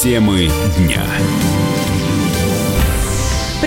Темы дня.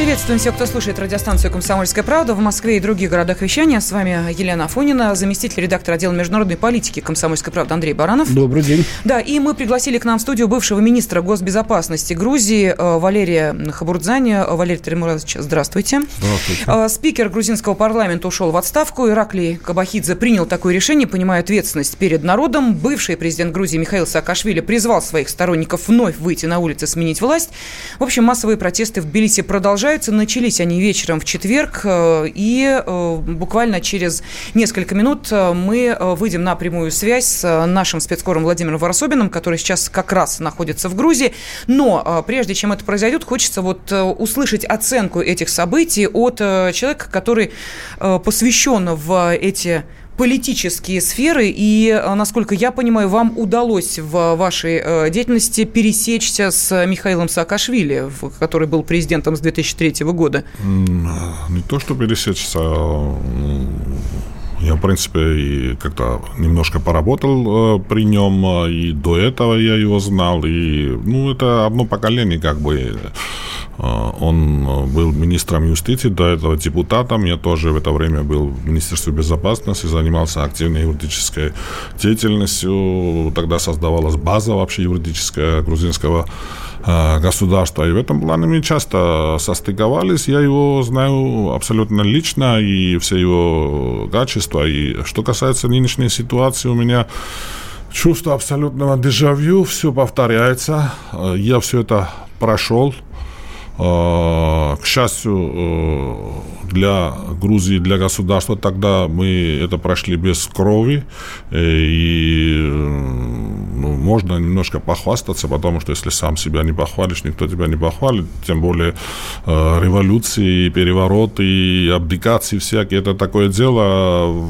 Приветствуем всех, кто слушает радиостанцию «Комсомольская правда» в Москве и других городах вещания. С вами Елена Афонина, заместитель редактора отдела международной политики «Комсомольской правды» Андрей Баранов. Добрый день. Да, и мы пригласили к нам в студию бывшего министра госбезопасности Грузии э, Валерия Хабурдзани. Валерий Тремурович, здравствуйте. Здравствуйте. Э, спикер грузинского парламента ушел в отставку. Ираклий Кабахидзе принял такое решение, понимая ответственность перед народом. Бывший президент Грузии Михаил Саакашвили призвал своих сторонников вновь выйти на улицы, сменить власть. В общем, массовые протесты в Тбилиси продолжаются продолжаются. Начались они вечером в четверг, э, и э, буквально через несколько минут э, мы выйдем на прямую связь с нашим спецкором Владимиром Ворособиным, который сейчас как раз находится в Грузии. Но прежде чем это произойдет, хочется вот услышать оценку этих событий от человека, который посвящен в эти политические сферы, и, э, насколько я понимаю, вам удалось в вашей э, деятельности пересечься с Михаилом Саакашвили, который был президентом с 2003 года. Не то, что пересечься, а, я, в принципе, и как-то немножко поработал э, при нем, и до этого я его знал, и, ну, это одно поколение, как бы, а, он э, был министром юстиции, до этого депутатом. Я тоже в это время был в Министерстве безопасности, занимался активной юридической деятельностью. Тогда создавалась база вообще юридическая грузинского государства. И в этом плане мы часто состыковались. Я его знаю абсолютно лично и все его качества. И что касается нынешней ситуации, у меня чувство абсолютного дежавю, все повторяется. Я все это прошел, Э, к счастью, э, для Грузии, для государства, тогда мы это прошли без крови, э, и ну, можно немножко похвастаться, потому что если сам себя не похвалишь, никто тебя не похвалит, тем более революции, перевороты, и абдикации всякие, это такое дело,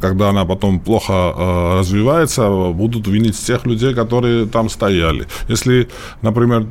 когда она потом плохо развивается, будут винить тех людей, которые там стояли. Если, например,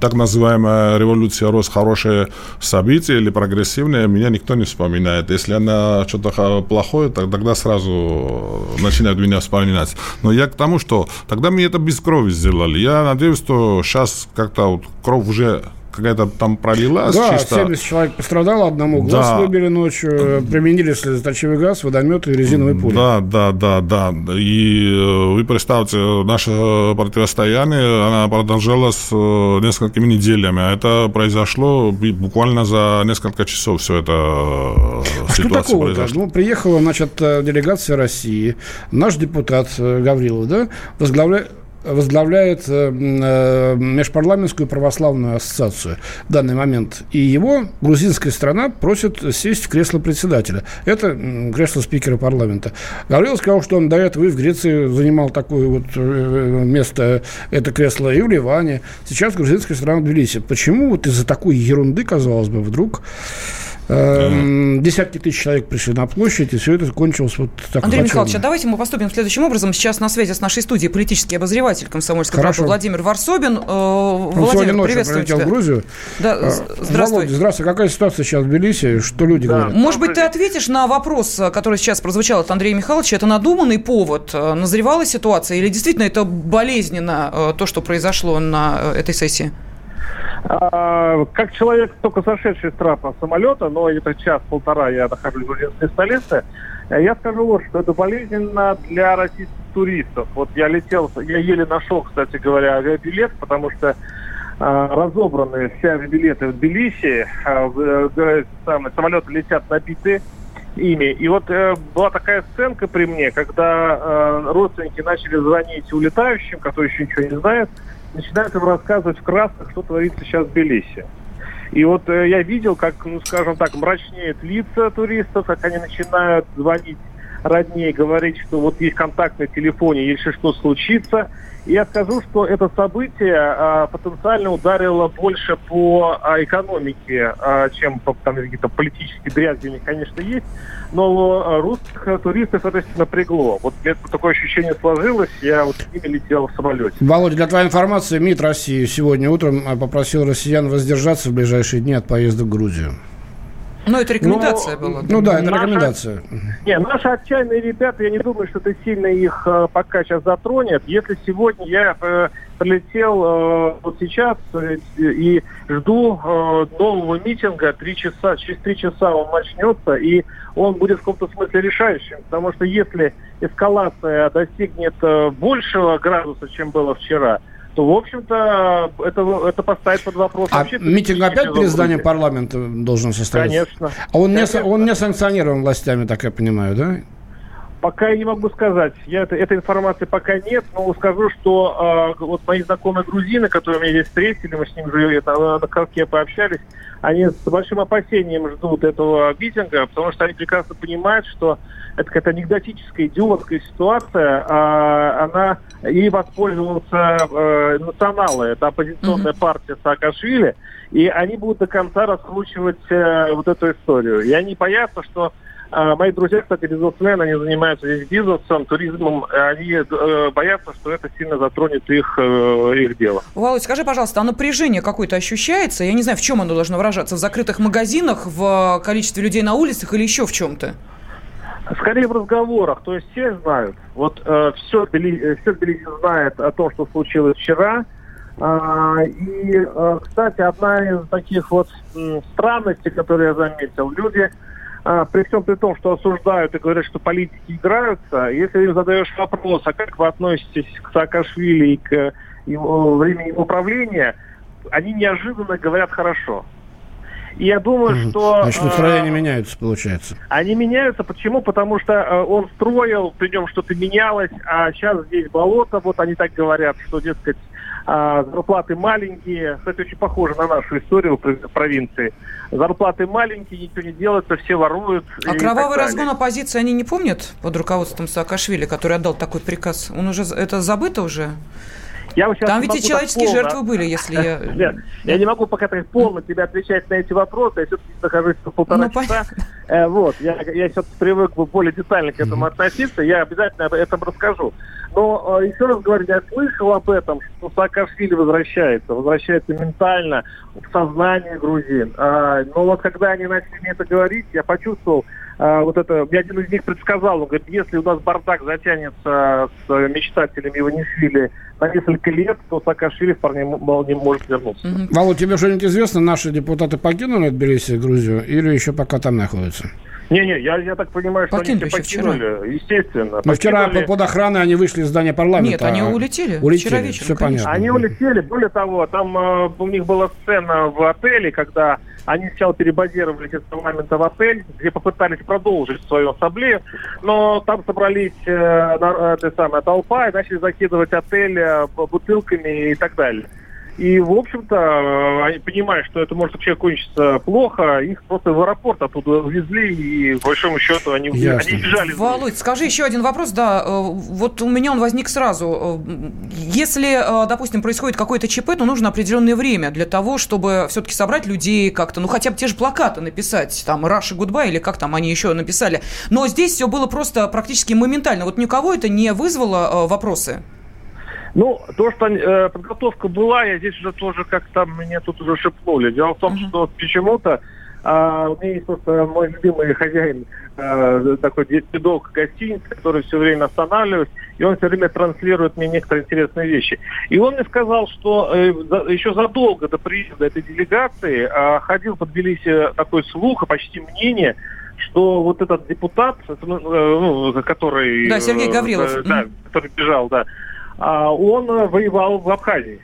так называемая революция рос хорошее событие или прогрессивное, меня никто не вспоминает. Если она что-то плохое, тогда сразу начинают меня вспоминать. Но я к тому, что тогда мы это без крови сделали. Я надеюсь, что сейчас как-то вот кровь уже какая-то там пролилась. Да, чисто. 70 человек пострадало, одному глаз да. выбили ночью, применили слезоточивый газ, водометы и резиновые пули. Да, да, да, да. И э, вы представьте, наше противостояние, она продолжалась э, несколькими неделями, а это произошло буквально за несколько часов все это э, а что такого-то? Ну, приехала, значит, делегация России, наш депутат Гаврилов, да, возглавляет возглавляет э, э, Межпарламентскую православную ассоциацию в данный момент. И его грузинская страна просит сесть в кресло председателя. Это кресло спикера парламента. Гаврилов сказал, что он до этого и в Греции занимал такое вот э, место, это кресло и в Ливане. Сейчас грузинская страна в Тбилиси. Почему вот из-за такой ерунды, казалось бы, вдруг Эм, десятки тысяч человек пришли на площадь, и все это кончилось вот так. Андрей Михайлович, а давайте мы поступим следующим образом. Сейчас на связи с нашей студией политический обозреватель комсомольской правды Владимир Варсобин. Э, Он Владимир, приветствую тебя. в Грузию. Да, э, здравствуй. Володя, здравствуй. Какая ситуация сейчас в Тбилиси? Что люди да. говорят? Может быть, ты ответишь на вопрос, который сейчас прозвучал от Андрея Михайловича. Это надуманный повод? Э, назревала ситуация? Или действительно это болезненно, то, что произошло на этой сессии? А, как человек, только сошедший с трапа самолета, но это час-полтора я нахожусь в грузинской столице, я скажу вот, что это болезненно для российских туристов. Вот я летел, я еле нашел, кстати говоря, авиабилет, потому что э, разобраны все авиабилеты в Тбилиси, э, самолеты летят набиты ими. И вот э, была такая сценка при мне, когда э, родственники начали звонить улетающим, которые еще ничего не знают, начинают им рассказывать в красках, что творится сейчас в Тбилиси. И вот э, я видел, как, ну, скажем так, мрачнеют лица туристов, как они начинают звонить роднее, говорить, что вот есть контакт на телефоне, если что случится. Я скажу, что это событие а, потенциально ударило больше по а, экономике, а, чем по там, какие-то политические дрязги у них, конечно, есть. Но а, русских туристов это напрягло. Вот мне такое ощущение сложилось, я вот с ними летел в самолете. Володя, для твоей информации, МИД России сегодня утром а, попросил россиян воздержаться в ближайшие дни от поезда в Грузию. Ну, это рекомендация Но, была. Ну да, это наша, рекомендация. Не, наши отчаянные ребята, я не думаю, что это сильно их э, пока сейчас затронет. Если сегодня я э, прилетел э, вот сейчас э, и жду э, нового митинга, три часа, через три часа он начнется, и он будет в каком-то смысле решающим. Потому что если эскалация достигнет э, большего градуса, чем было вчера, то, в общем-то, это, это поставит под вопрос. А вообще, митинг опять перед зданием парламента должен состояться? Конечно. А он, Конечно. Не, он не санкционирован властями, так я понимаю, да? Пока я не могу сказать. Я, это, этой информации пока нет, но скажу, что э, вот мои знакомые грузины, которые меня здесь встретили, мы с ними уже это, на Карке пообщались, они с большим опасением ждут этого митинга, потому что они прекрасно понимают, что это какая-то анекдотическая, идиотская ситуация, а она и воспользовался э, националы, это оппозиционная mm-hmm. партия Саакашвили, и они будут до конца раскручивать э, вот эту историю. И они боятся, что а мои друзья, кстати, бизнесмены, они занимаются здесь бизнесом, туризмом. Они э, боятся, что это сильно затронет их, э, их дело. Володь, скажи, пожалуйста, а напряжение какое-то ощущается? Я не знаю, в чем оно должно выражаться? В закрытых магазинах, в количестве людей на улицах или еще в чем-то? Скорее в разговорах. То есть все знают. Вот э, все, Тбилиси, все Тбилиси знает о том, что случилось вчера. А, и, э, кстати, одна из таких вот странностей, которые я заметил, люди а, при всем при том, что осуждают и говорят, что политики играются, если им задаешь вопрос, а как вы относитесь к Саакашвили и к его времени управления, они неожиданно говорят хорошо. И я думаю, что... Значит, настроения э, меняются, получается. Они меняются. Почему? Потому что э, он строил, при нем что-то менялось, а сейчас здесь болото, вот они так говорят, что, дескать, а, зарплаты маленькие. Кстати, очень похоже на нашу историю в провинции. Зарплаты маленькие, ничего не делается, все воруют. А кровавый разгон оппозиции они не помнят под руководством Саакашвили, который отдал такой приказ? Он уже это забыто уже? Я вот Там ведь и человеческие полно... жертвы были, если я... Нет, я не могу пока так полно тебе отвечать на эти вопросы. Я все-таки нахожусь в полтора ну, часа. Э, вот, я, я все-таки привык более детально к этому относиться. Я обязательно об этом расскажу. Но э, еще раз говорю, я слышал об этом, что Саакашвили возвращается. Возвращается ментально в сознание грузин. Э, но вот когда они начали мне это говорить, я почувствовал, а, вот это, мне один из них предсказал, он говорит, если у нас бардак затянется с мечтателями Иванишвили на несколько лет, то Саакашвили вполне не может вернуться. Угу. Володь, тебе что-нибудь известно, наши депутаты покинули Тбилиси, Грузию, или еще пока там находятся? Не-не, я, я так понимаю, что покинули они все покинули, вчера. естественно. Но вчера под охраной они вышли из здания парламента. Нет, они улетели. Улетели, вчера вечером, все конечно. понятно. Они улетели, более того, там э, у них была сцена в отеле, когда они сначала перебазировались из парламента в отель, где попытались продолжить свою ассамблею, но там собрались э, на, э, самая толпа и начали закидывать отель э, бутылками и так далее. И, в общем-то, э, они понимают, что это может вообще кончиться плохо. Их просто в аэропорт оттуда увезли, и, по большому счету, они, они бежали. Володь, скажи еще один вопрос. Да, э, вот у меня он возник сразу. Э, если, допустим, происходит какое-то ЧП, то нужно определенное время для того, чтобы все-таки собрать людей как-то, ну, хотя бы те же плакаты написать, там, Russia Goodbye, или как там они еще написали. Но здесь все было просто практически моментально. Вот никого это не вызвало вопросы? Ну, то, что э, подготовка была, я здесь уже тоже как-то мне тут уже шепнули. Дело в том, uh-huh. что почему-то а, у меня есть просто мой любимый хозяин, а, такой дедок гостиницы, который все время останавливает, и он все время транслирует мне некоторые интересные вещи. И он мне сказал, что э, за, еще задолго до приезда этой делегации а, ходил под Тбилиси такой слух, а почти мнение, что вот этот депутат, ну, э, ну который... Да, Сергей э, Гаврилов. Э, да, который бежал, да он э, воевал в Абхазии.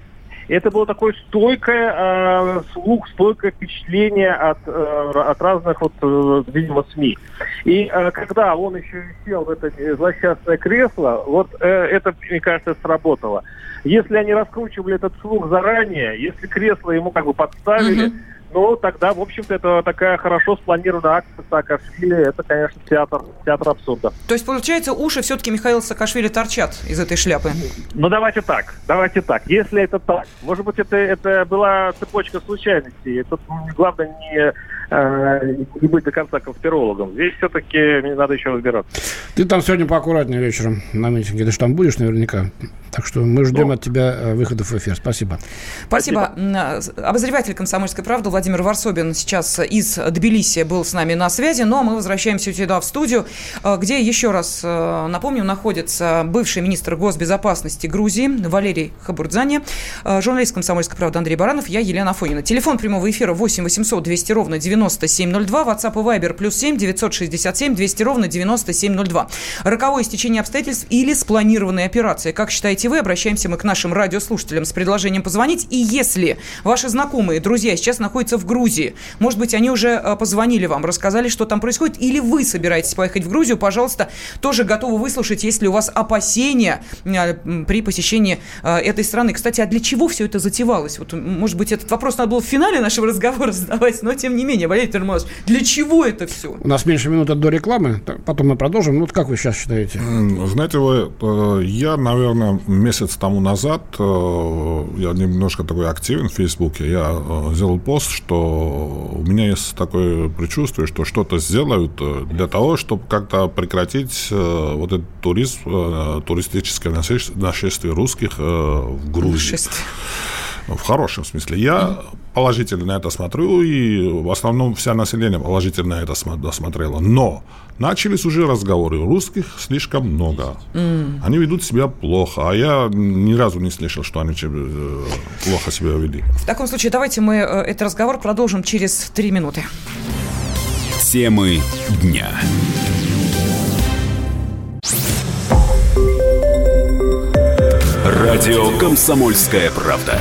Это было такое стойкое э, слух, стойкое впечатление от, э, от разных, вот, э, видимо, СМИ. И э, когда он еще сел в это злосчастное кресло, вот э, это, мне кажется, сработало. Если они раскручивали этот слух заранее, если кресло ему как бы подставили, mm-hmm ну, тогда, в общем-то, это такая хорошо спланированная акция Саакашвили. Это, конечно, театр, театр абсурда. То есть, получается, уши все-таки Михаила Саакашвили торчат из этой шляпы? Ну, давайте так. Давайте так. Если это так, может быть, это, это была цепочка случайностей. Тут главное не э, не быть до конца конспирологом. Здесь все-таки мне надо еще разбираться. Ты там сегодня поаккуратнее вечером на митинге. Ты же там будешь наверняка. Так что мы ждем ну, от тебя э, выходов в эфир. Спасибо. Спасибо. Спасибо. Обозреватель «Комсомольской правды» Владимир Варсобин сейчас из Тбилиси был с нами на связи. Но мы возвращаемся сюда в студию, где, еще раз напомню, находится бывший министр госбезопасности Грузии Валерий Хабурдзани, журналист «Комсомольской правды» Андрей Баранов, я Елена Афонина. Телефон прямого эфира 8 800 200 ровно 9702, WhatsApp и Viber плюс 7 967 200 ровно 9702. Роковое стечение обстоятельств или спланированная операция. Как считаете вы? Обращаемся мы к нашим радиослушателям с предложением позвонить. И если ваши знакомые, друзья сейчас находятся в Грузии, может быть, они уже э, позвонили вам, рассказали, что там происходит, или вы собираетесь поехать в Грузию, пожалуйста, тоже готовы выслушать, если у вас опасения э, при посещении э, этой страны. Кстати, а для чего все это затевалось? Вот, может быть, этот вопрос надо было в финале нашего разговора задавать, но тем не менее, Валерий Термонович, для чего это все? У нас меньше минуты до рекламы, потом мы продолжим. Ну, вот как вы сейчас считаете? Знаете, вы, я, наверное, месяц тому назад, я немножко такой активен в Фейсбуке, я сделал пост, что у меня есть такое предчувствие, что что-то сделают для того, чтобы как-то прекратить вот этот туризм, туристическое нашествие русских в Грузии. В хорошем смысле. Я положительно на это смотрю, и в основном вся население положительно на это смотрело. Но начались уже разговоры. Русских слишком много. Mm. Они ведут себя плохо. А я ни разу не слышал, что они э, плохо себя вели. В таком случае давайте мы э, этот разговор продолжим через три минуты. Темы дня. Радио «Комсомольская правда».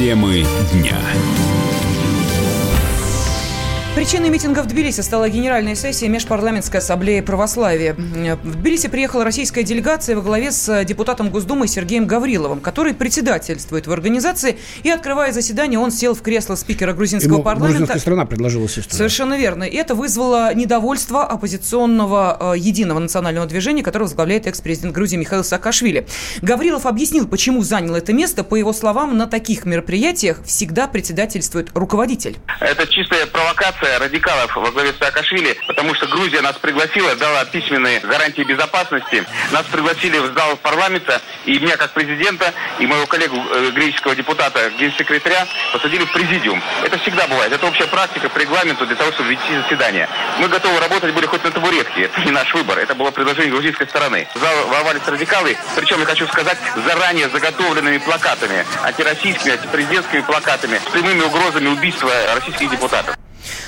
Темы дня. Причиной митинга в Тбилиси стала генеральная сессия Межпарламентской ассамблеи православия. В Тбилиси приехала российская делегация во главе с депутатом Госдумы Сергеем Гавриловым, который председательствует в организации. И, открывая заседание, он сел в кресло спикера грузинского Ему парламента. страна предложила сесть. Совершенно верно. И это вызвало недовольство оппозиционного э, единого национального движения, которое возглавляет экс-президент Грузии Михаил Саакашвили. Гаврилов объяснил, почему занял это место. По его словам, на таких мероприятиях всегда председательствует руководитель. Это чистая провокация радикалов во главе с Саакашвили, потому что Грузия нас пригласила, дала письменные гарантии безопасности. Нас пригласили в зал парламента, и меня как президента, и моего коллегу э, греческого депутата, генсекретаря, посадили в президиум. Это всегда бывает. Это общая практика по регламенту для того, чтобы вести заседание. Мы готовы работать были хоть на табуретке. Это не наш выбор. Это было предложение грузинской стороны. В зал ворвались радикалы, причем, я хочу сказать, заранее заготовленными плакатами, антироссийскими, антипрезидентскими плакатами, с прямыми угрозами убийства российских депутатов.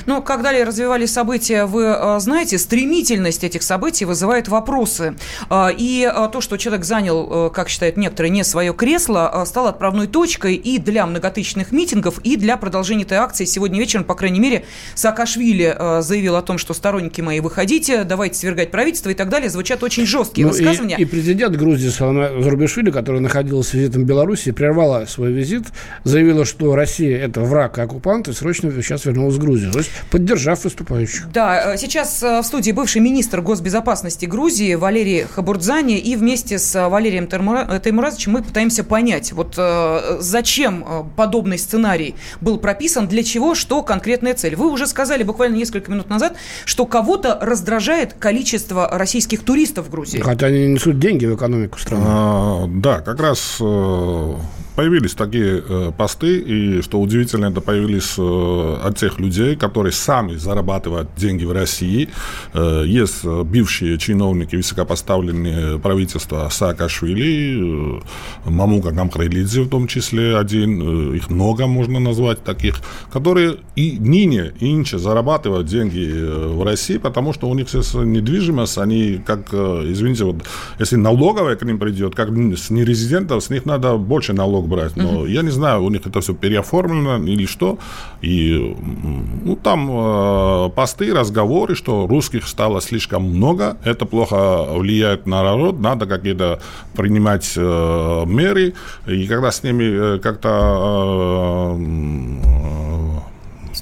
Но ну, как далее развивались события, вы э, знаете, стремительность этих событий вызывает вопросы. Э, и э, то, что человек занял, как считают некоторые, не свое кресло, стало отправной точкой и для многотысячных митингов, и для продолжения этой акции. Сегодня вечером, по крайней мере, Саакашвили заявил о том, что сторонники мои, выходите, давайте свергать правительство и так далее. Звучат очень жесткие ну, высказывания. И, и президент Грузии Зарубишвили, который находился с визитом в Беларуси, прервала свой визит, заявила, что Россия – это враг и оккупант, и срочно сейчас вернулась в Грузию. То есть поддержав выступающих. Да, э, сейчас э, в студии бывший министр госбезопасности Грузии Валерий Хабурдзани, и вместе с э, Валерием Таймуразовичем мы пытаемся понять, вот зачем подобный сценарий был прописан, для чего, что конкретная цель. Вы уже сказали буквально несколько минут назад, что кого-то раздражает количество российских туристов в Грузии. Хотя они несут деньги в экономику страны. А, да, как раз появились такие э, посты, и, что удивительно, это появились э, от тех людей, которые сами зарабатывают деньги в России. Э, есть бывшие чиновники, высокопоставленные правительства Саакашвили, э, Мамука Гамкрайлидзе в том числе один, э, их много можно назвать таких, которые и ныне, и инче зарабатывают деньги э, в России, потому что у них сейчас недвижимость, они как, э, извините, вот если налоговая к ним придет, как с нерезидентов, с них надо больше налогов налог брать. Но угу. я не знаю, у них это все переоформлено или что. И ну, там э, посты, разговоры, что русских стало слишком много, это плохо влияет на народ, надо какие-то принимать э, меры. И когда с ними э, как-то... Э,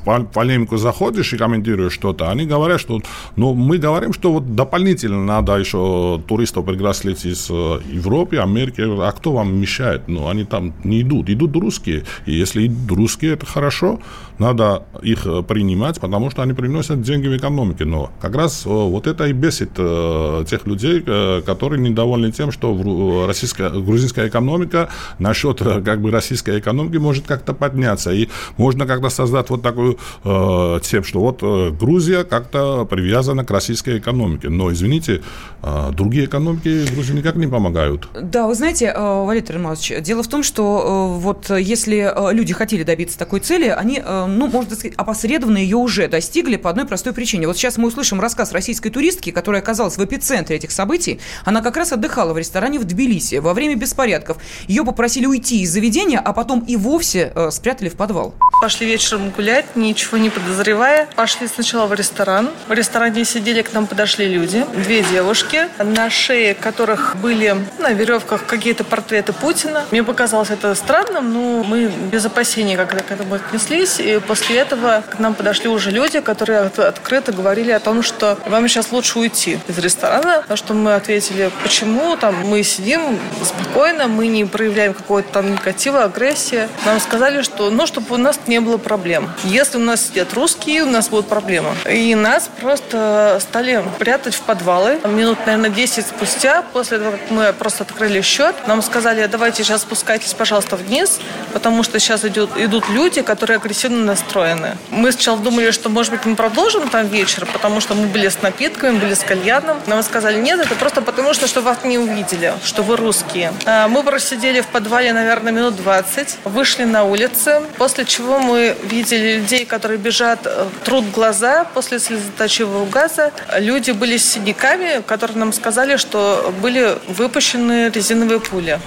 в полемику заходишь и комментируешь что-то, они говорят, что ну, мы говорим, что вот дополнительно надо еще туристов пригласить из э, Европы, Америки. А кто вам мешает? Ну, они там не идут. Идут русские. И если идут русские, это хорошо. Надо их э, принимать, потому что они приносят деньги в экономике. Но как раз вот это и бесит тех людей, которые недовольны тем, что российская, грузинская экономика насчет как бы российской экономики может как-то подняться. И можно как-то создать вот такую э, тем, что вот э, Грузия как-то привязана к российской экономике. Но, извините, э, другие экономики Грузии никак не помогают. Да, вы знаете, э, Валерий Романович, дело в том, что э, вот если э, люди хотели добиться такой цели, они, э, ну, можно сказать, опосредованно ее уже достигли по одной простой причине. Вот сейчас мы услышим рассказ российской туристки, которая оказалась в эпицентре этих событий. Она как раз отдыхала в ресторане в Тбилиси во время беспорядков. Ее попросили уйти из заведения, а потом и вовсе э, спрятали в подвал. Пошли вечером гулять, ничего не подозревая. Пошли сначала в ресторан. В ресторане сидели, к нам подошли люди. Две девушки, на шее которых были на веревках какие-то портреты Путина. Мне показалось это странным, но мы без опасений как-то к этому отнеслись. И после этого к нам подошли уже люди, которые открыто говорили о том, что вам сейчас лучше уйти из ресторана. На что мы ответили, почему там мы сидим спокойно, мы не проявляем какого-то там негатива, агрессии. Нам сказали, что ну, чтобы у нас не было проблем. Если у нас сидят русские, у нас будут проблемы. И нас просто стали прятать в подвалы. Минут, наверное, 10 спустя, после того, как мы просто открыли счет, нам сказали, давайте сейчас спускайтесь, пожалуйста, вниз, потому что сейчас идут, идут люди, которые агрессивно настроены. Мы сначала думали, что, может быть, мы продолжим там вечер, потому что мы были с напитками, были с кальяном. Нам сказали, нет, это просто потому, что, что вас не увидели, что вы русские. А, мы просидели в подвале, наверное, минут 20, вышли на улицы, после чего мы видели людей, которые бежат, э, трут глаза после слезоточивого газа. Люди были с синяками, которые нам сказали, что были выпущены резиновые пули.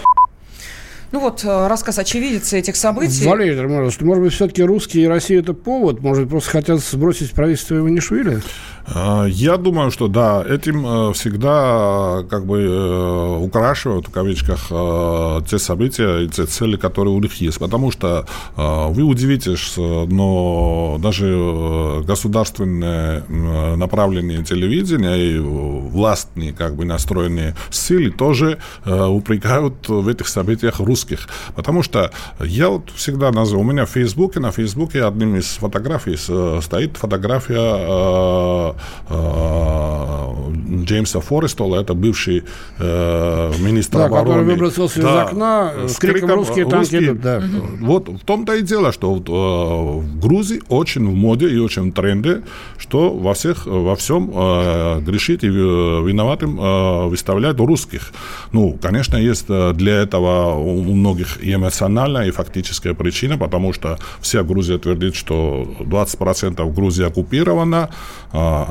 Ну вот, э, рассказ очевидца этих событий. Валерий Романович, может быть, все-таки русские и Россия это повод? Может быть, просто хотят сбросить правительство Иванишвили? А, я думаю, что да, этим э, всегда э, как бы украшивают в кавычках те события и те цели, которые у них есть. Потому что вы удивитесь, но даже государственное направление телевидения и властные как бы настроенные силы тоже упрекают в этих событиях русских. Потому что я вот всегда называю, у меня в Фейсбуке, на Фейсбуке одним из фотографий стоит фотография Э, Джеймса Форестола, это бывший э, министр да, обороны. который выбросился да, из окна с криком «Русские танки идут». Да. Вот в том-то и дело, что вот, э, в Грузии очень в моде и очень в тренде, что во, всех, во всем э, грешить и виноватым э, выставлять русских. Ну, конечно, есть э, для этого у многих и эмоциональная, и фактическая причина, потому что вся Грузия твердит, что 20% Грузии оккупирована,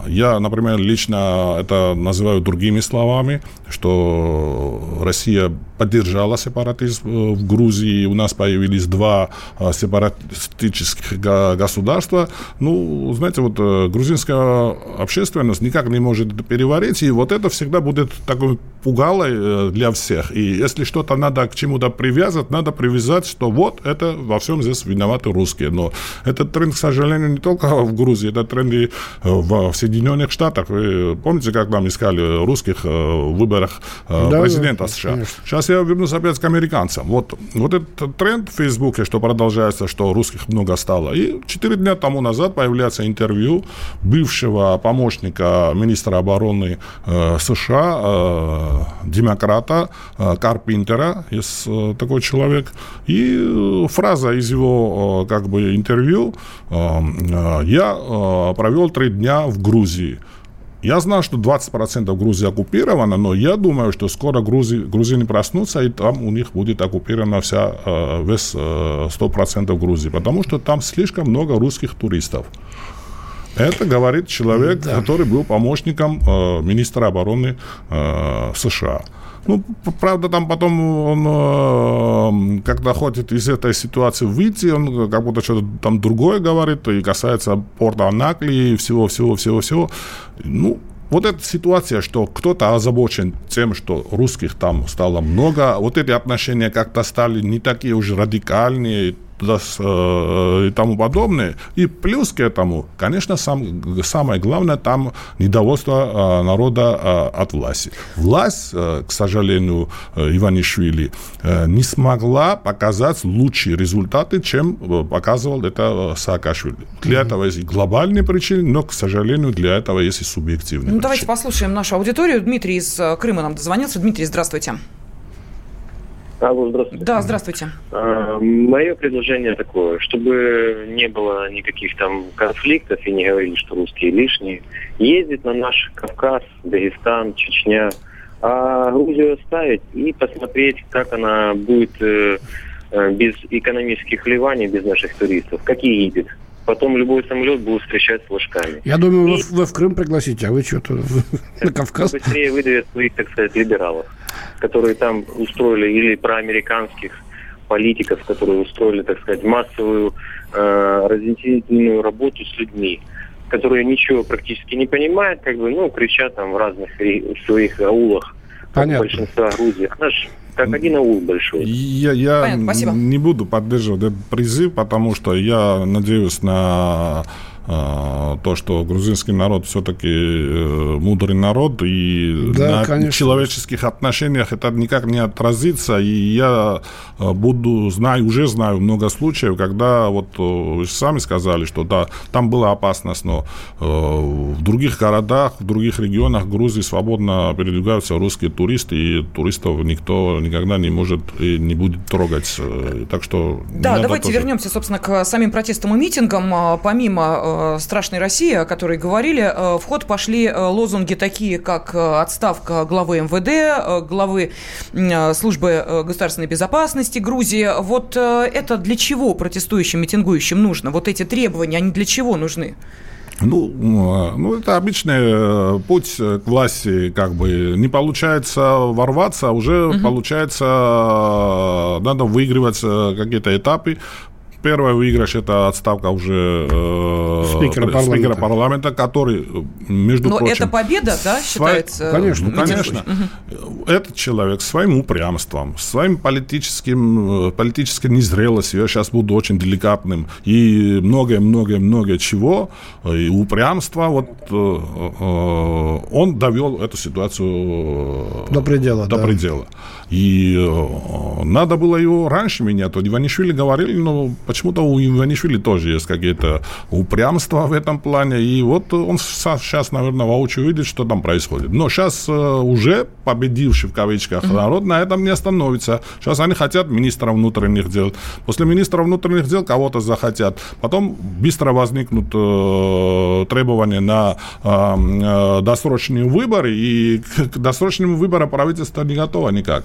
я, например, лично это называю другими словами, что Россия поддержала сепаратизм э, в Грузии, у нас появились два а, сепаратистических государства. Ну, знаете, вот э, грузинская общественность никак не может переварить, и вот это всегда будет такой пугалой э, для всех. И если что-то надо к чему-то привязать, надо привязать, что вот это во всем здесь виноваты русские. Но этот тренд, к сожалению, не только в Грузии, это тренд и в Соединенных Штатах. Вы помните, как нам искали русских в выборах да, президента США? Конечно. Сейчас я вернусь опять к американцам. Вот, вот этот тренд в Фейсбуке, что продолжается, что русских много стало. И четыре дня тому назад появляется интервью бывшего помощника министра обороны э, США, э, демократа э, Карпинтера, есть э, такой человек. И э, фраза из его как бы интервью «Я провел три дня в Грузии». Я знаю, что 20% Грузии оккупировано, но я думаю, что скоро Грузии, грузины проснутся, и там у них будет оккупирована вся, весь 100% э, Грузии, потому что там слишком много русских туристов. Это говорит человек, да. который был помощником э, министра обороны э, США. Ну, правда, там потом он, э, когда хочет из этой ситуации выйти, он как будто что-то там другое говорит, и касается порта Анакли и всего-всего-всего-всего. Ну, вот эта ситуация, что кто-то озабочен тем, что русских там стало много, вот эти отношения как-то стали не такие уже радикальные, и тому подобное. И плюс к этому, конечно, сам, самое главное, там недовольство народа от власти. Власть, к сожалению, Иванишвили не смогла показать лучшие результаты, чем показывал это Саакашвили. Для этого есть глобальные причины, но, к сожалению, для этого есть и субъективные ну, причины. Давайте послушаем нашу аудиторию. Дмитрий из Крыма нам дозвонился. Дмитрий, здравствуйте. Алло, здравствуйте. Да, здравствуйте. А, мое предложение такое, чтобы не было никаких там конфликтов и не говорили, что русские лишние, ездить на наш Кавказ, Дагестан, Чечня, а Грузию оставить и посмотреть, как она будет э, э, без экономических вливаний, без наших туристов, как Египет. Потом любой самолет будет встречать с флажками. Я думаю, и... вы, вы в Крым пригласите, а вы что-то на Кавказ. Быстрее выдавят своих, так сказать, либералов, которые там устроили, или проамериканских политиков, которые устроили, так сказать, массовую э, разъяснительную работу с людьми, которые ничего практически не понимают, как бы, ну, кричат там в разных своих аулах. Понятно. Большинства Грузии. Она же как один аул большой. Я, я Понятно, не буду поддерживать этот призыв, потому что я надеюсь на то, что грузинский народ все-таки э, мудрый народ, и да, на конечно. человеческих отношениях это никак не отразится. И я э, буду, знаю, уже знаю много случаев, когда вот э, вы сами сказали, что да, там была опасность, но в других городах, в других регионах Грузии свободно передвигаются русские туристы, и туристов никто никогда не может и не будет трогать. Так что... Да, давайте тоже... вернемся, собственно, к самим протестам и митингам. А, помимо Э, страшной России, о которой говорили, э, в ход пошли э, лозунги такие, как отставка главы МВД, главы службы государственной безопасности Грузии. Вот это для чего протестующим, митингующим нужно? Вот эти требования, они для чего нужны? Ну, ну, это обычный путь к власти, как бы не получается ворваться, а уже угу. получается надо выигрывать какие-то этапы, Первый выигрыш это отставка уже э, спикера, парламента. спикера парламента, который, между Но прочим... это победа, да, считается? Свой, конечно, ну, конечно. Угу. Этот человек своим упрямством, своим политическим, э, политической незрелостью, я сейчас буду очень деликатным, и многое-многое-многое чего, и упрямство, вот э, э, он довел эту ситуацию до предела. До да. предела. И э, надо было его раньше менять. Вот Иванишвили говорили, но почему-то у Иванишвили тоже есть какие-то упрямства в этом плане. И вот он сейчас, наверное, воочию видит, что там происходит. Но сейчас э, уже победивший, в кавычках, mm-hmm. народ на этом не остановится. Сейчас они хотят министра внутренних дел. После министра внутренних дел кого-то захотят. Потом быстро возникнут э, требования на э, э, досрочные выборы. И к досрочным выборам правительство не готово никак.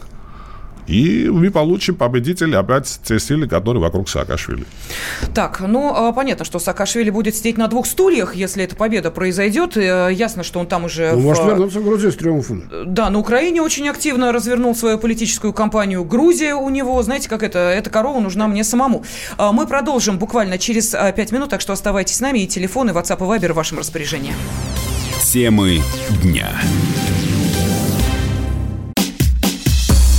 И мы получим победителя опять те силы, которые вокруг Саакашвили. Так, ну, а, понятно, что Саакашвили будет сидеть на двух стульях, если эта победа произойдет. Э, ясно, что он там уже... Ну, в... может вернуться в Грузию с триумфом. Да, на Украине очень активно развернул свою политическую кампанию. Грузия у него, знаете, как это, эта корова нужна мне самому. А, мы продолжим буквально через а, пять минут, так что оставайтесь с нами, и телефоны WhatsApp и Viber в вашем распоряжении. Темы дня.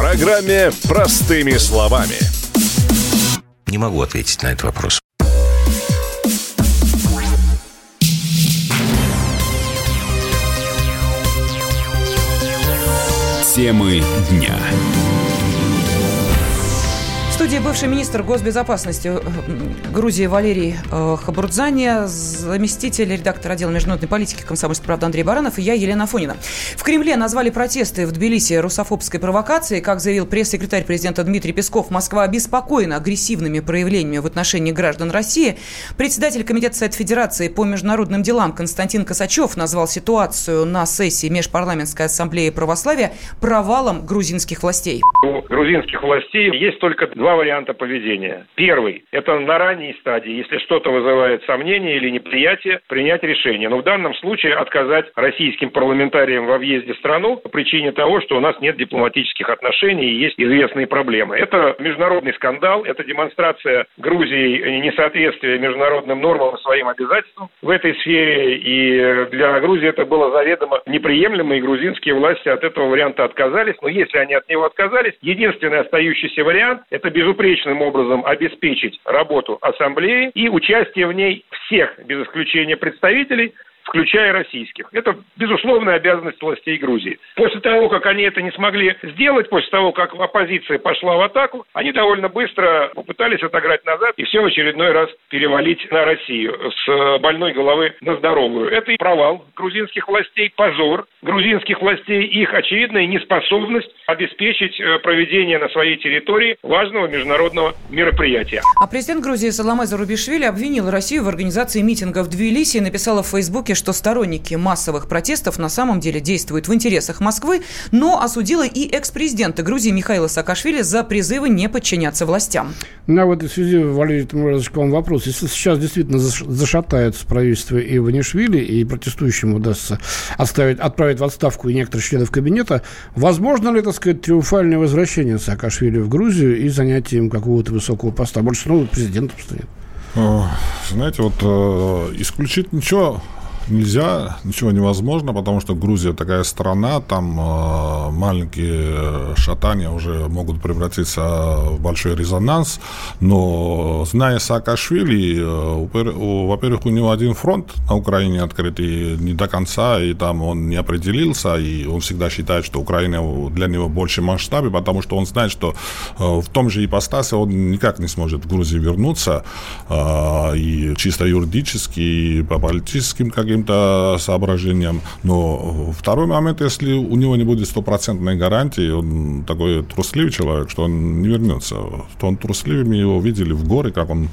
программе «Простыми словами». Не могу ответить на этот вопрос. Темы дня студии бывший министр госбезопасности э, Грузии Валерий э, Хабурдзани, заместитель редактора отдела международной политики комсомольской правды Андрей Баранов и я, Елена Фонина. В Кремле назвали протесты в Тбилиси русофобской провокацией. Как заявил пресс-секретарь президента Дмитрий Песков, Москва обеспокоена агрессивными проявлениями в отношении граждан России. Председатель Комитета Совет Федерации по международным делам Константин Косачев назвал ситуацию на сессии Межпарламентской ассамблеи православия провалом грузинских властей. У грузинских властей есть только два два варианта поведения. Первый – это на ранней стадии, если что-то вызывает сомнение или неприятие, принять решение. Но в данном случае отказать российским парламентариям во въезде в страну по причине того, что у нас нет дипломатических отношений и есть известные проблемы. Это международный скандал, это демонстрация Грузии несоответствия международным нормам и своим обязательствам в этой сфере. И для Грузии это было заведомо неприемлемо, и грузинские власти от этого варианта отказались. Но если они от него отказались, единственный остающийся вариант – это безупречным образом обеспечить работу ассамблеи и участие в ней всех, без исключения представителей, включая российских. Это безусловная обязанность властей Грузии. После того, как они это не смогли сделать, после того, как оппозиция пошла в атаку, они довольно быстро попытались отыграть назад и все в очередной раз перевалить на Россию с больной головы на здоровую. Это и провал грузинских властей, позор грузинских властей, их очевидная неспособность обеспечить э, проведение на своей территории важного международного мероприятия. А президент Грузии Саламе Зарубишвили обвинил Россию в организации митинга в Тбилиси и написала в Фейсбуке, что сторонники массовых протестов на самом деле действуют в интересах Москвы, но осудила и экс-президента Грузии Михаила Саакашвили за призывы не подчиняться властям. На в этой связи, Валерий Тимурович, к вам вопрос. Если сейчас действительно зашатается правительство Иванишвили и протестующим удастся отставить, отправить в отставку и некоторых членов кабинета, возможно ли, так сказать, триумфальное возвращение Саакашвили в Грузию и занятие им какого-то высокого поста? Больше снова президентом станет. Знаете, вот э, исключить ничего нельзя, ничего невозможно, потому что Грузия такая страна, там э, маленькие шатания уже могут превратиться в большой резонанс, но зная Саакашвили, э, во-первых, у него один фронт на Украине открыт и не до конца, и там он не определился, и он всегда считает, что Украина для него больше масштабе, потому что он знает, что э, в том же ипостасе он никак не сможет в Грузии вернуться, э, и чисто юридически, и по политическим каким каким-то соображениям. Но второй момент, если у него не будет стопроцентной гарантии, он такой трусливый человек, что он не вернется. То он трусливый, мы его видели в горы, как он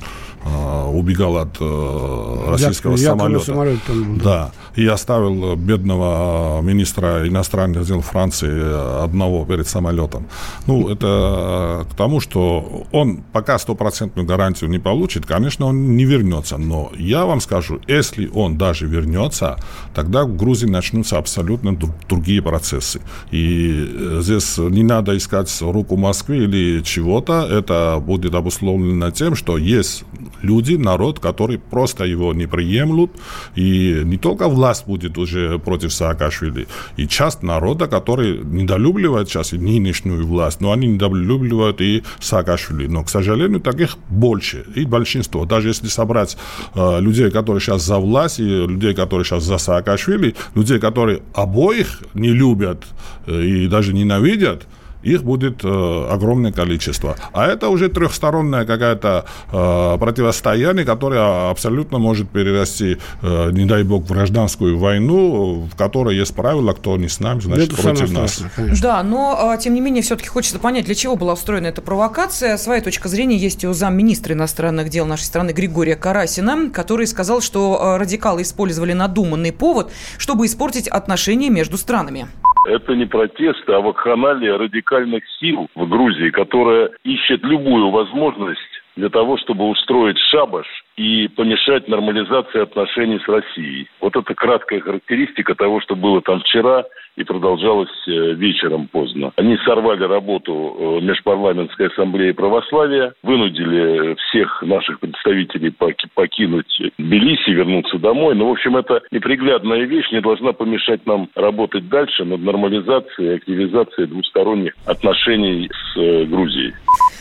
убегал от э, российского Я, самолета. Самолет там, да. И оставил бедного министра иностранных дел Франции одного перед самолетом. Ну, это к тому, что он пока стопроцентную гарантию не получит, конечно, он не вернется. Но я вам скажу, если он даже вернется, тогда в Грузии начнутся абсолютно другие процессы. И э, здесь не надо искать руку Москвы или чего-то. Это будет обусловлено тем, что есть люди, народ, которые просто его не приемлют. И не только власть будет уже против Саакашвили, и часть народа, который недолюбливает сейчас и нынешнюю власть, но они недолюбливают и Саакашвили. Но, к сожалению, таких больше, и большинство. Даже если собрать э, людей, которые сейчас за власть, и людей, которые сейчас за Саакашвили, людей, которые обоих не любят э, и даже ненавидят, их будет э, огромное количество. А это уже трехсторонное какое-то э, противостояние, которое абсолютно может перерасти, э, не дай бог, в гражданскую войну, в которой есть правила, кто не с нами, значит, это против нас. Страшное, да, но, э, тем не менее, все-таки хочется понять, для чего была устроена эта провокация. Своя точка зрения есть у замминистра иностранных дел нашей страны Григория Карасина, который сказал, что э, радикалы использовали надуманный повод, чтобы испортить отношения между странами это не протесты, а вакханалия радикальных сил в Грузии, которая ищет любую возможность для того, чтобы устроить шабаш и помешать нормализации отношений с Россией. Вот это краткая характеристика того, что было там вчера и продолжалось э, вечером поздно. Они сорвали работу э, Межпарламентской ассамблеи православия, вынудили всех наших представителей покинуть Тбилиси, вернуться домой. Ну, в общем, это неприглядная вещь, не должна помешать нам работать дальше над нормализацией и активизацией двусторонних отношений с э, Грузией.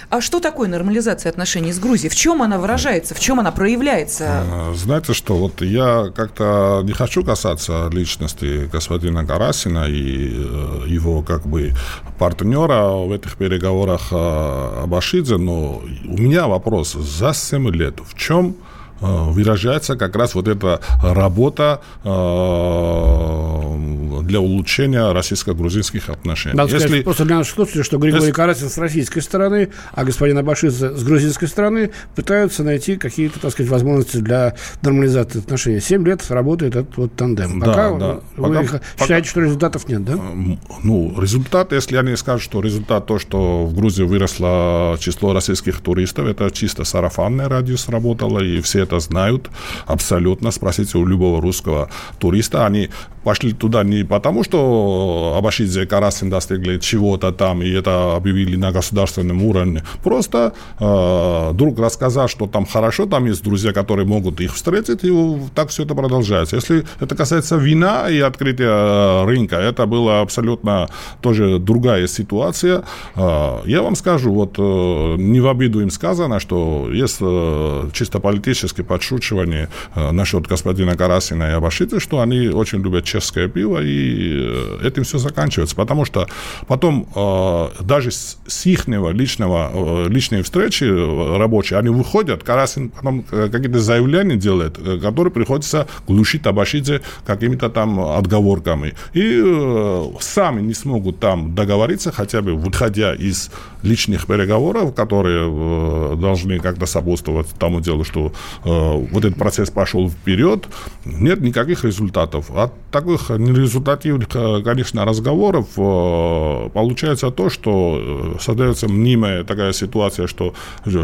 А что такое нормализация отношений с Грузией? В чем она выражается? В чем она проявляется? А, знаете что, вот я как-то не хочу касаться личности господина Карасина и э, его как бы партнера в этих переговорах э, об Ашидзе, но у меня вопрос за 7 лет. В чем выражается как раз вот эта работа для улучшения российско-грузинских отношений. Надо Если... сказать просто для наших слушателей, что Григорий Если... Карасин с российской стороны, а господин Абашидзе с грузинской стороны пытаются найти какие-то, так сказать, возможности для нормализации отношений. Семь лет работает этот вот тандем. Пока да, да. вы пока, считаете, пока... что результатов нет, да? Ну, результат, если они скажут, что результат то, что в Грузии выросло число российских туристов, это чисто сарафанный радиус работало, и все это знают абсолютно. Спросите у любого русского туриста, они пошли туда не потому, что Абашидзе и Карасин достигли чего-то там, и это объявили на государственном уровне. Просто э, друг рассказал, что там хорошо, там есть друзья, которые могут их встретить, и так все это продолжается. Если это касается вина и открытия э, рынка, это была абсолютно тоже другая ситуация. Э, я вам скажу, вот э, не в обиду им сказано, что есть э, чисто политическое подшучивание э, насчет господина Карасина и Абашидзе, что они очень любят чешское пиво, и э, этим все заканчивается. Потому что потом э, даже с, с их личного, э, личной встречи рабочие, они выходят, Карасин потом какие-то заявления делает, которые приходится глушить Табашидзе какими-то там отговорками. И сами не смогут там договориться, хотя бы выходя из личных переговоров, которые должны как-то сопутствовать тому делу, что вот этот процесс пошел вперед, нет никаких результатов. От таких нерезультативных, конечно, разговоров э, получается то, что э, создается мнимая такая ситуация, что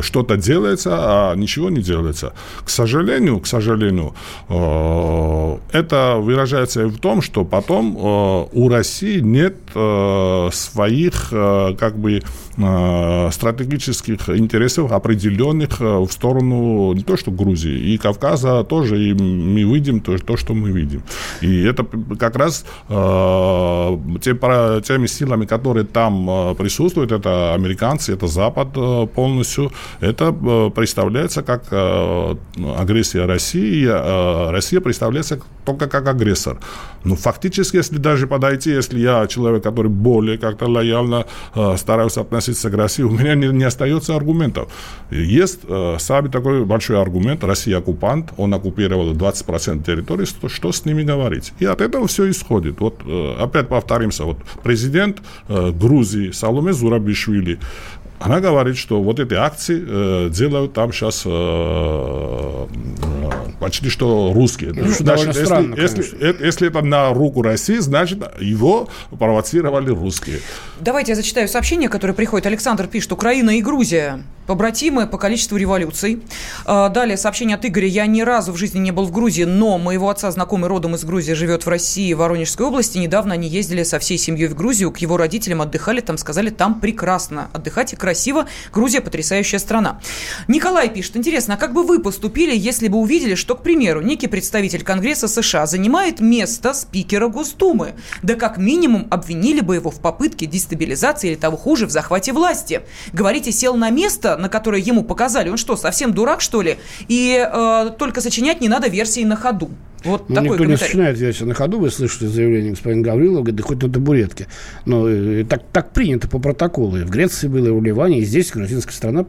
что-то делается, а ничего не делается. К сожалению, к сожалению, э, это выражается и в том, что потом у России нет своих как бы стратегических интересов определенных в сторону не то что Грузии, и Кавказа тоже, и мы видим то, то что мы видим. И это как раз э, те, теми силами, которые там э, присутствуют, это американцы, это Запад э, полностью, это э, представляется как агрессия России, Россия представляется только как агрессор. Но фактически, если даже подойти, если я человек, который более как-то лояльно э, стараюсь относиться к России, у меня не, не остается аргументов. Есть э, самый такой большой аргумент, Россия оккупант, он оккупировал 20% территории, что, что с ними говорить? И от этого все исходит. Вот э, опять повторимся, вот президент э, Грузии Саломе Зурабишвили она говорит, что вот эти акции э, делают там сейчас э, э, почти что русские. Ну, значит, если, странно, если, если, если это на руку России, значит, его провоцировали русские. Давайте я зачитаю сообщение, которое приходит. Александр пишет, Украина и Грузия побратимы по количеству революций. А, далее сообщение от Игоря. Я ни разу в жизни не был в Грузии, но моего отца, знакомый родом из Грузии, живет в России, в Воронежской области. Недавно они ездили со всей семьей в Грузию, к его родителям отдыхали, там сказали, там прекрасно. Отдыхать и красиво. Грузия потрясающая страна. Николай пишет. Интересно, а как бы вы поступили, если бы увидели, что, к примеру, некий представитель Конгресса США занимает место спикера Госдумы? Да как минимум обвинили бы его в попытке дестабилизации или того хуже, в захвате власти. Говорите, сел на место, на которое ему показали. Он что, совсем дурак, что ли? И э, только сочинять не надо версии на ходу. Вот ну, такой никто не сочиняет версию на ходу. Вы слышали заявление господина Гаврилова, говорит, да хоть на табуретке. Но э, так, так принято по протоколу. И в Греции было, и в Ливане, и здесь грузинская страна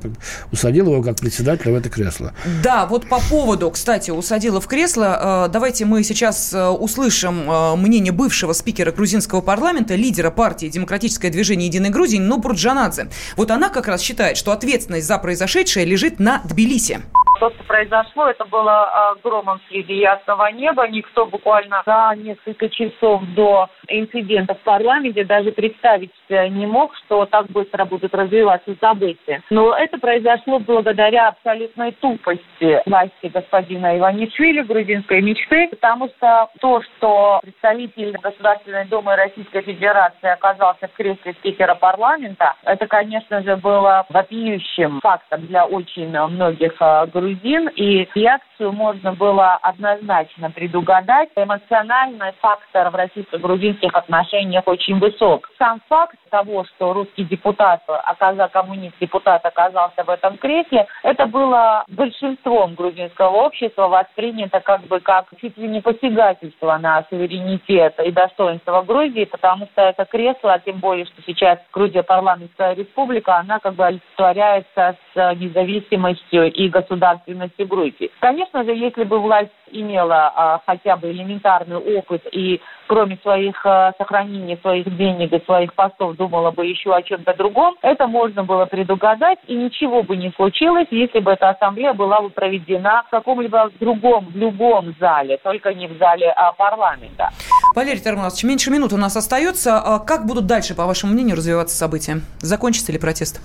усадила его как председателя в это кресло. Да, вот по поводу, кстати, усадила в кресло. Э, давайте мы сейчас э, услышим мнение бывшего спикера грузинского парламента, лидера партии «Демократическое движение Единой Грузии» Нупур Джанадзе. Вот она как раз считает, что ответственность за произошедшее лежит на Тбилиси. То, что произошло, это было а, громом среди ясного неба. Никто буквально за несколько часов до инцидента в парламенте даже представить не мог, что так быстро будут развиваться события. Но это произошло благодаря абсолютной тупости власти господина Иванишвили, грузинской мечты, потому что то, что представитель Государственной Думы Российской Федерации оказался в кресле спикера парламента, это, конечно же, было вопиющим фактом для очень многих а, грузин, и реакцию можно было однозначно предугадать. Эмоциональный фактор в российско-грузинских отношениях очень высок. Сам факт того, что русский депутат, оказа, коммунист-депутат оказался в этом кресле, это было большинством грузинского общества воспринято как бы как чуть ли не посягательство на суверенитет и достоинство Грузии, потому что это кресло, а тем более, что сейчас Грузия парламентская республика, она как бы олицетворяется с независимостью и государственностью безопасности Грузии. Конечно же, если бы власть имела а, хотя бы элементарный опыт и кроме своих а, сохранения своих денег и своих постов думала бы еще о чем-то другом, это можно было предугадать, и ничего бы не случилось, если бы эта ассамблея была бы проведена в каком-либо другом, в любом зале, только не в зале а, парламента. Валерий Тарманович, меньше минут у нас остается. А как будут дальше, по вашему мнению, развиваться события? Закончится ли протест?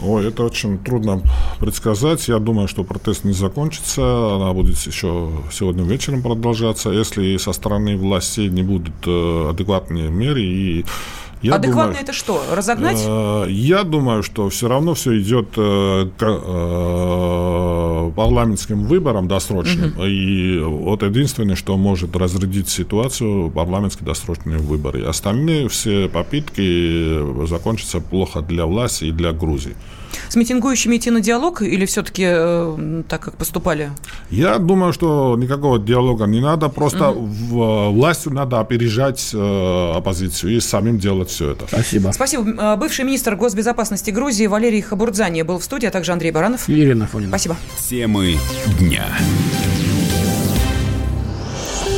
Ой, это очень трудно предсказать. Я думаю, что протест не закончится. Она будет еще сегодня вечером продолжаться. Если со стороны властей не будут э, адекватные меры и я Адекватно думаю, это что? Разогнать? Э, я думаю, что все равно все идет э, к э, парламентским выборам досрочным. Угу. И вот единственное, что может разрядить ситуацию, парламентские досрочные выборы. Остальные все попытки закончатся плохо для власти и для Грузии. С митингующими идти на диалог или все-таки э, так, как поступали? Я думаю, что никакого диалога не надо. Просто угу. в, властью надо опережать э, оппозицию и самим делать все это. Спасибо. Спасибо. Э, бывший министр госбезопасности Грузии Валерий Хабурдзани был в студии, а также Андрей Баранов. Ирина Фонина. Спасибо. Темы дня.